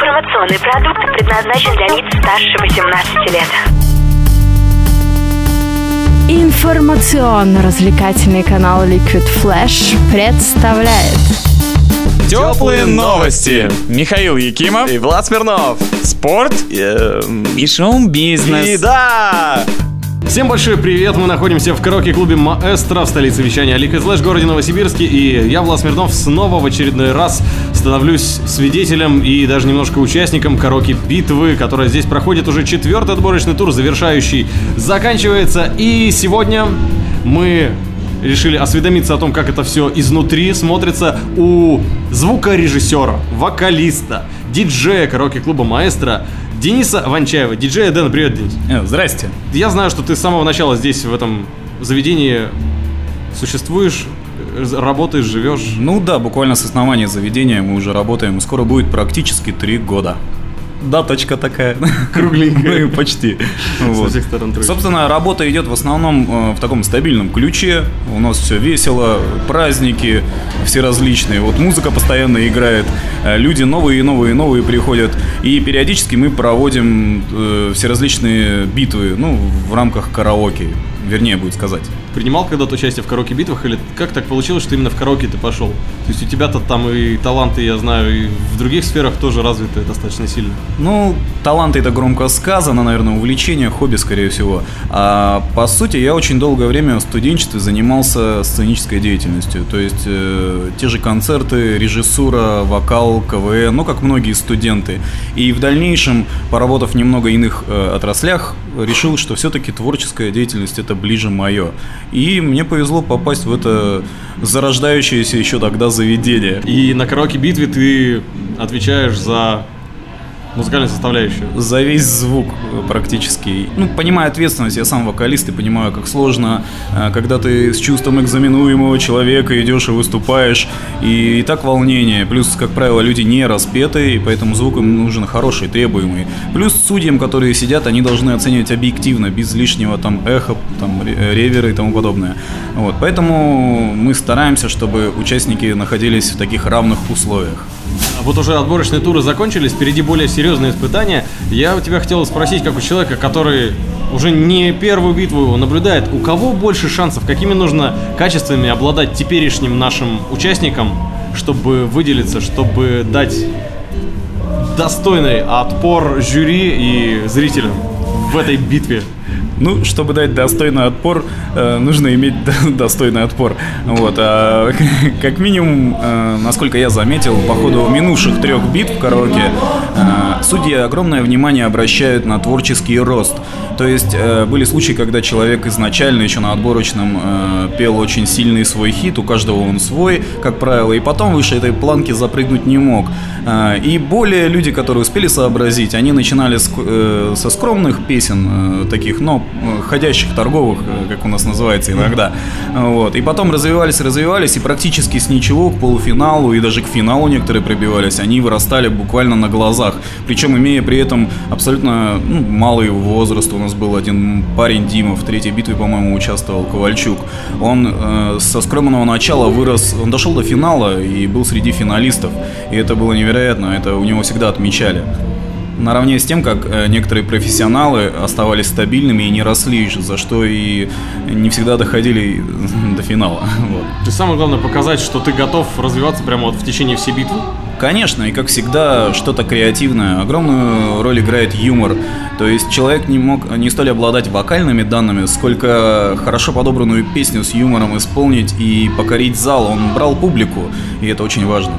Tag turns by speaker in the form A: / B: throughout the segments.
A: Информационный продукт предназначен для лиц старше 18 лет.
B: Информационно-развлекательный канал Liquid Flash представляет
C: Теплые новости. Михаил Якимов.
D: И Влад Смирнов.
C: Спорт.
D: Эм,
C: И шоу-бизнес.
D: И да!
E: Всем большой привет! Мы находимся в караоке-клубе Маэстро в столице вещания Liquid Flash, городе Новосибирске. И я, Влад Смирнов, снова в очередной раз становлюсь свидетелем и даже немножко участником караоке-битвы, которая здесь проходит уже четвертый отборочный тур, завершающий заканчивается. И сегодня мы решили осведомиться о том, как это все изнутри смотрится у звукорежиссера, вокалиста, диджея караоке-клуба Маэстро Дениса Ванчаева. Диджея Дэн, привет, Денис.
C: Э, Здрасте.
E: Я знаю, что ты с самого начала здесь, в этом заведении, существуешь, работаешь, живешь.
C: Ну да, буквально с основания заведения мы уже работаем. Скоро будет практически три года. Даточка такая.
E: Кругленькая.
C: Ну, почти.
E: Со
C: Вот.
E: всех сторон трогать.
C: Собственно, работа идет в основном э, в таком стабильном ключе. У нас все весело, праздники все различные. Вот музыка постоянно играет, э, люди новые и новые и новые приходят. И периодически мы проводим э, все различные битвы, ну, в рамках караоке, вернее будет сказать.
E: Принимал когда-то участие в караоке-битвах, или как так получилось, что именно в караоке ты пошел? То есть у тебя-то там и таланты, я знаю, и в других сферах тоже развиты достаточно сильно.
C: Ну, таланты это громко сказано, наверное, увлечение, хобби, скорее всего. А по сути, я очень долгое время в студенчестве занимался сценической деятельностью. То есть э, те же концерты, режиссура, вокал, КВН, ну, как многие студенты. И в дальнейшем, поработав немного иных э, отраслях, решил, что все-таки творческая деятельность это ближе мое. И мне повезло попасть в это зарождающееся еще тогда заведение.
E: И на караоке-битве ты отвечаешь за музыкальную составляющую.
C: За весь звук э, практически. Ну, понимаю ответственность, я сам вокалист и понимаю, как сложно, э, когда ты с чувством экзаменуемого человека идешь и выступаешь, и, и так волнение. Плюс, как правило, люди не распеты, и поэтому звук им нужен хороший, требуемый. Плюс судьям, которые сидят, они должны оценивать объективно, без лишнего там эха, там ре- ревера и тому подобное. Вот, поэтому мы стараемся, чтобы участники находились в таких равных условиях.
E: А Вот уже отборочные туры закончились, впереди более серьезные испытания. Я у тебя хотел спросить, как у человека, который уже не первую битву наблюдает, у кого больше шансов, какими нужно качествами обладать теперешним нашим участникам, чтобы выделиться, чтобы дать достойный отпор жюри и зрителям в этой битве?
C: Ну, чтобы дать достойный отпор, э, нужно иметь до- достойный отпор. Вот, а, как минимум, э, насколько я заметил, по ходу минувших трех битв в караоке, э, судьи огромное внимание обращают на творческий рост. То есть э, были случаи, когда человек изначально еще на отборочном э, пел очень сильный свой хит, у каждого он свой, как правило, и потом выше этой планки запрыгнуть не мог. Э, И более люди, которые успели сообразить, они начинали с- э, со скромных песен, э, таких, но э, ходящих торговых, э, как у нас называется иногда. Вот. И потом развивались, развивались, и практически с ничего к полуфиналу и даже к финалу некоторые пробивались, они вырастали буквально на глазах. Причем имея при этом абсолютно ну, малый возраст. У нас был один парень Дима в третьей битве, по-моему, участвовал, Ковальчук. Он э, со скромного начала вырос, он дошел до финала и был среди финалистов. И это было невероятно, это у него всегда отмечали. Наравне с тем, как э, некоторые профессионалы оставались стабильными и не росли, за что и не всегда доходили до финала. Вот.
E: Есть самое главное показать, что ты готов развиваться прямо вот в течение всей битвы.
C: Конечно, и как всегда, что-то креативное. Огромную роль играет юмор. То есть человек не мог не столь обладать вокальными данными, сколько хорошо подобранную песню с юмором исполнить и покорить зал. Он брал публику, и это очень важно.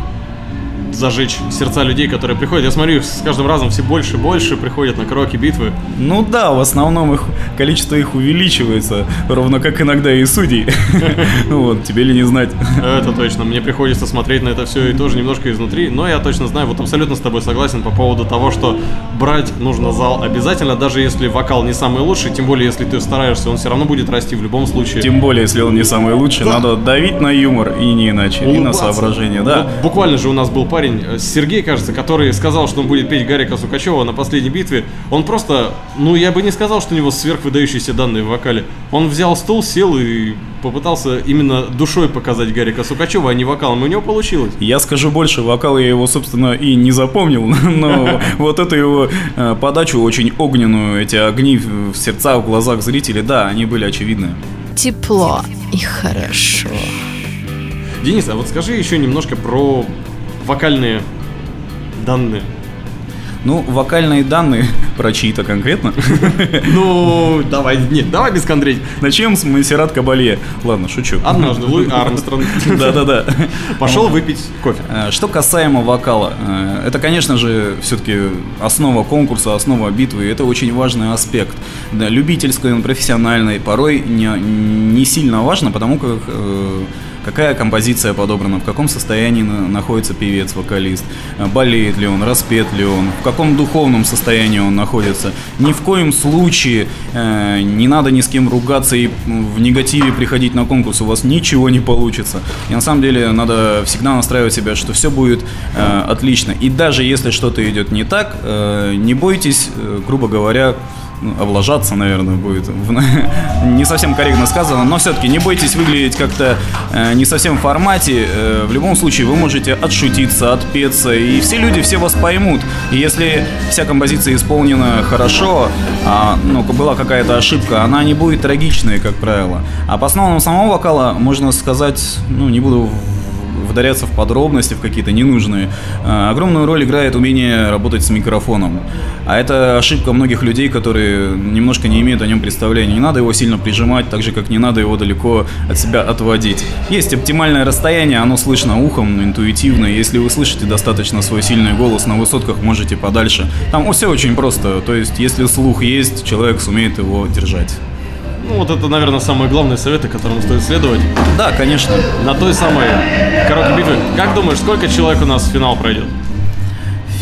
E: Зажечь сердца людей, которые приходят. Я смотрю, с каждым разом все больше и больше приходят на караоке битвы.
C: Ну да, в основном их количество их увеличивается, ровно как иногда и судей. Вот, тебе ли не знать.
E: Это точно. Мне приходится смотреть на это все и тоже немножко изнутри. Но я точно знаю, вот абсолютно с тобой согласен по поводу того, что брать нужно зал обязательно, даже если вокал не самый лучший, тем более если ты стараешься, он все равно будет расти в любом случае.
C: Тем более, если он не самый лучший, надо давить на юмор и не иначе, и на соображение, да.
E: Буквально же у нас был парень парень, э, Сергей, кажется, который сказал, что он будет петь Гарика Сукачева на последней битве, он просто, ну, я бы не сказал, что у него сверхвыдающиеся данные в вокале. Он взял стул, сел и попытался именно душой показать Гарика Сукачева, а не вокалом. И у него получилось.
C: Я скажу больше, вокал я его, собственно, и не запомнил, но вот эту его э, подачу очень огненную, эти огни в сердцах, в глазах зрителей, да, они были очевидны.
B: Тепло и хорошо.
E: Денис, а вот скажи еще немножко про вокальные данные.
C: Ну, вокальные данные про чьи-то конкретно.
E: Ну, давай, нет, давай без конкретики.
C: Начнем с Монсеррат Кабалье. Ладно, шучу.
E: Однажды Луи Армстронг
C: Да-да-да.
E: пошел выпить кофе.
C: Э, Что касаемо вокала, э, это, конечно же, все-таки основа конкурса, основа битвы, это очень важный аспект. Да, любительской, он профессиональный, порой не, не сильно важно, потому как э, какая композиция подобрана, в каком состоянии на- находится певец, вокалист, э, болеет ли он, распет ли он, в каком духовном состоянии он находится. Ни в коем случае э, не надо ни с кем ругаться и в негативе приходить на конкурс, у вас ничего не получится. И на самом деле надо всегда настраивать себя, что все будет э, отлично. И даже если что-то идет не так, э, не бойтесь, э, грубо говоря, ну, облажаться, наверное, будет не совсем корректно сказано, но все-таки не бойтесь выглядеть как-то э, не совсем в формате. Э, в любом случае вы можете отшутиться, отпеться, и все люди все вас поймут. И если вся композиция исполнена хорошо, а ну, была какая-то ошибка, она не будет трагичной, как правило. А по основам самого вокала можно сказать, ну, не буду вдаряться в подробности, в какие-то ненужные. А, Огромную роль играет умение работать с микрофоном. А это ошибка многих людей, которые немножко не имеют о нем представления. Не надо его сильно прижимать, так же, как не надо его далеко от себя отводить. Есть оптимальное расстояние, оно слышно ухом, интуитивно. Если вы слышите достаточно свой сильный голос на высотках, можете подальше. Там все очень просто. То есть, если слух есть, человек сумеет его держать.
E: Ну, вот это, наверное, самые главные советы, которым стоит следовать.
C: Да, конечно.
E: На той самой короткой битве. Как думаешь, сколько человек у нас в финал пройдет?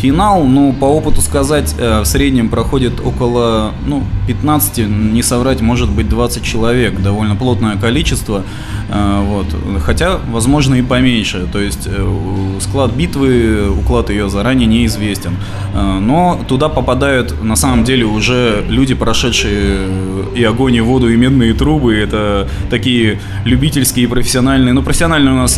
C: Финал, ну, по опыту сказать, э, в среднем проходит около, ну, 15, не соврать, может быть, 20 человек. Довольно плотное количество. э, Вот. Хотя, возможно, и поменьше. То есть, э, склад битвы, уклад ее заранее неизвестен. Но туда попадают, на самом деле, уже люди, прошедшие и огонь, и воду, и медные трубы. Это такие любительские и профессиональные. Ну, профессиональные у нас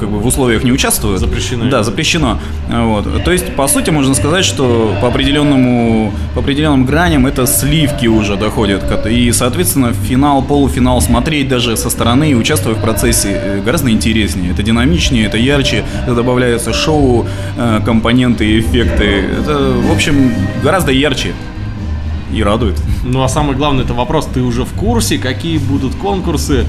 C: как бы в условиях не участвуют.
E: Запрещено.
C: Да, запрещено. Вот. То есть, по сути, можно сказать, что по определенному, по определенным граням это сливки уже доходят. И, соответственно, финал, полуфинал смотреть даже со стороны и участвовать в процессе э, гораздо интереснее. Это динамичнее, это ярче, это добавляются шоу, э, компоненты эффекты. Это, в общем, гораздо ярче. И радует.
E: Ну, а самый главный это вопрос, ты уже в курсе, какие будут конкурсы?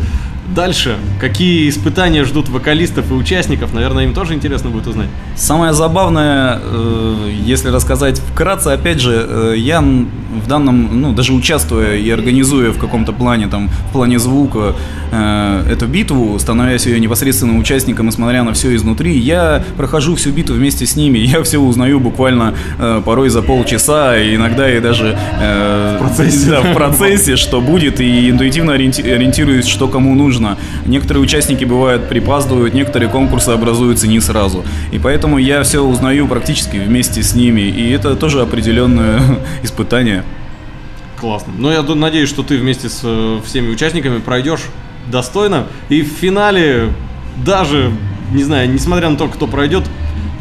E: Дальше, какие испытания ждут вокалистов и участников? Наверное, им тоже интересно будет узнать.
C: Самое забавное, э, если рассказать вкратце, опять же, э, я в данном, ну, даже участвуя и организуя в каком-то плане, там, в плане звука э, эту битву, становясь ее непосредственным участником и смотря на все изнутри, я прохожу всю битву вместе с ними, я все узнаю буквально порой за полчаса, и иногда и даже в
E: процессе.
C: да, в процессе, что будет, и интуитивно ориенти- ориентируюсь, что кому нужно. Некоторые участники бывают припаздывают, некоторые конкурсы образуются не сразу. И поэтому я все узнаю практически вместе с ними, и это тоже определенное испытание.
E: Классно. Но я ду- надеюсь, что ты вместе с э, всеми участниками пройдешь достойно. И в финале даже, не знаю, несмотря на то, кто пройдет,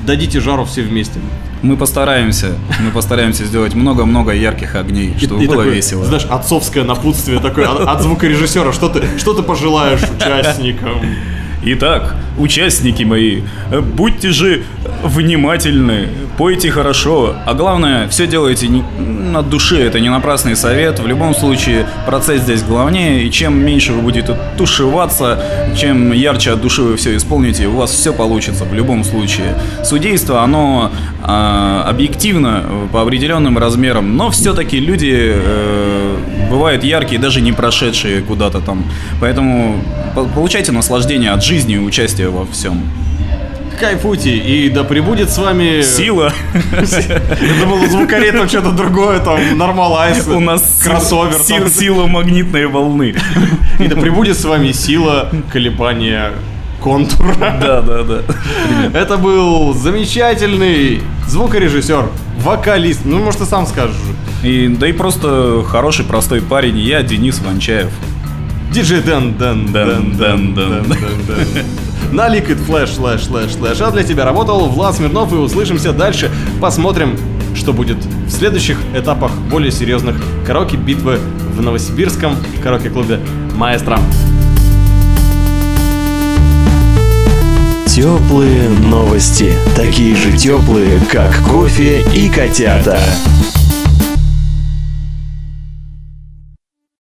E: дадите жару все вместе.
C: Мы постараемся, мы постараемся сделать много-много ярких огней, чтобы
E: И
C: было
E: такое,
C: весело.
E: Знаешь, отцовское напутствие такое от, от звукорежиссера. Что ты, что ты пожелаешь участникам?
C: Итак, участники мои, э, будьте же внимательны, пойте хорошо, а главное, все делайте не, от души, это не напрасный совет, в любом случае процесс здесь главнее, и чем меньше вы будете тушеваться, чем ярче от души вы все исполните, у вас все получится в любом случае. Судейство, оно а, объективно э, по определенным размерам, но все-таки люди э, бывают яркие, даже не прошедшие куда-то там, поэтому по- получайте наслаждение от жизни и участия во всем.
E: Кайфуйте, и да пребудет с вами...
C: Сила.
E: Я думал, у звукарей там что-то другое, там нормал айс,
C: У нас
E: кроссовер.
C: сил- сила магнитной волны.
E: И да пребудет с вами сила колебания контур.
C: Да, да, да.
E: Это был замечательный звукорежиссер, вокалист. Ну, может, ты сам скажешь.
C: И, да и просто хороший, простой парень. Я Денис Ванчаев.
E: Диджей Дэн Дэн Дэн
C: Дэн,
E: Дэн Дэн Дэн. На Liquid Flash, Flash, Flash, Flash. А для тебя работал Влад Смирнов и услышимся дальше. Посмотрим, что будет в следующих этапах более серьезных караоке битвы в Новосибирском караоке-клубе Маэстро.
F: Теплые новости. Такие же теплые, как кофе и котята.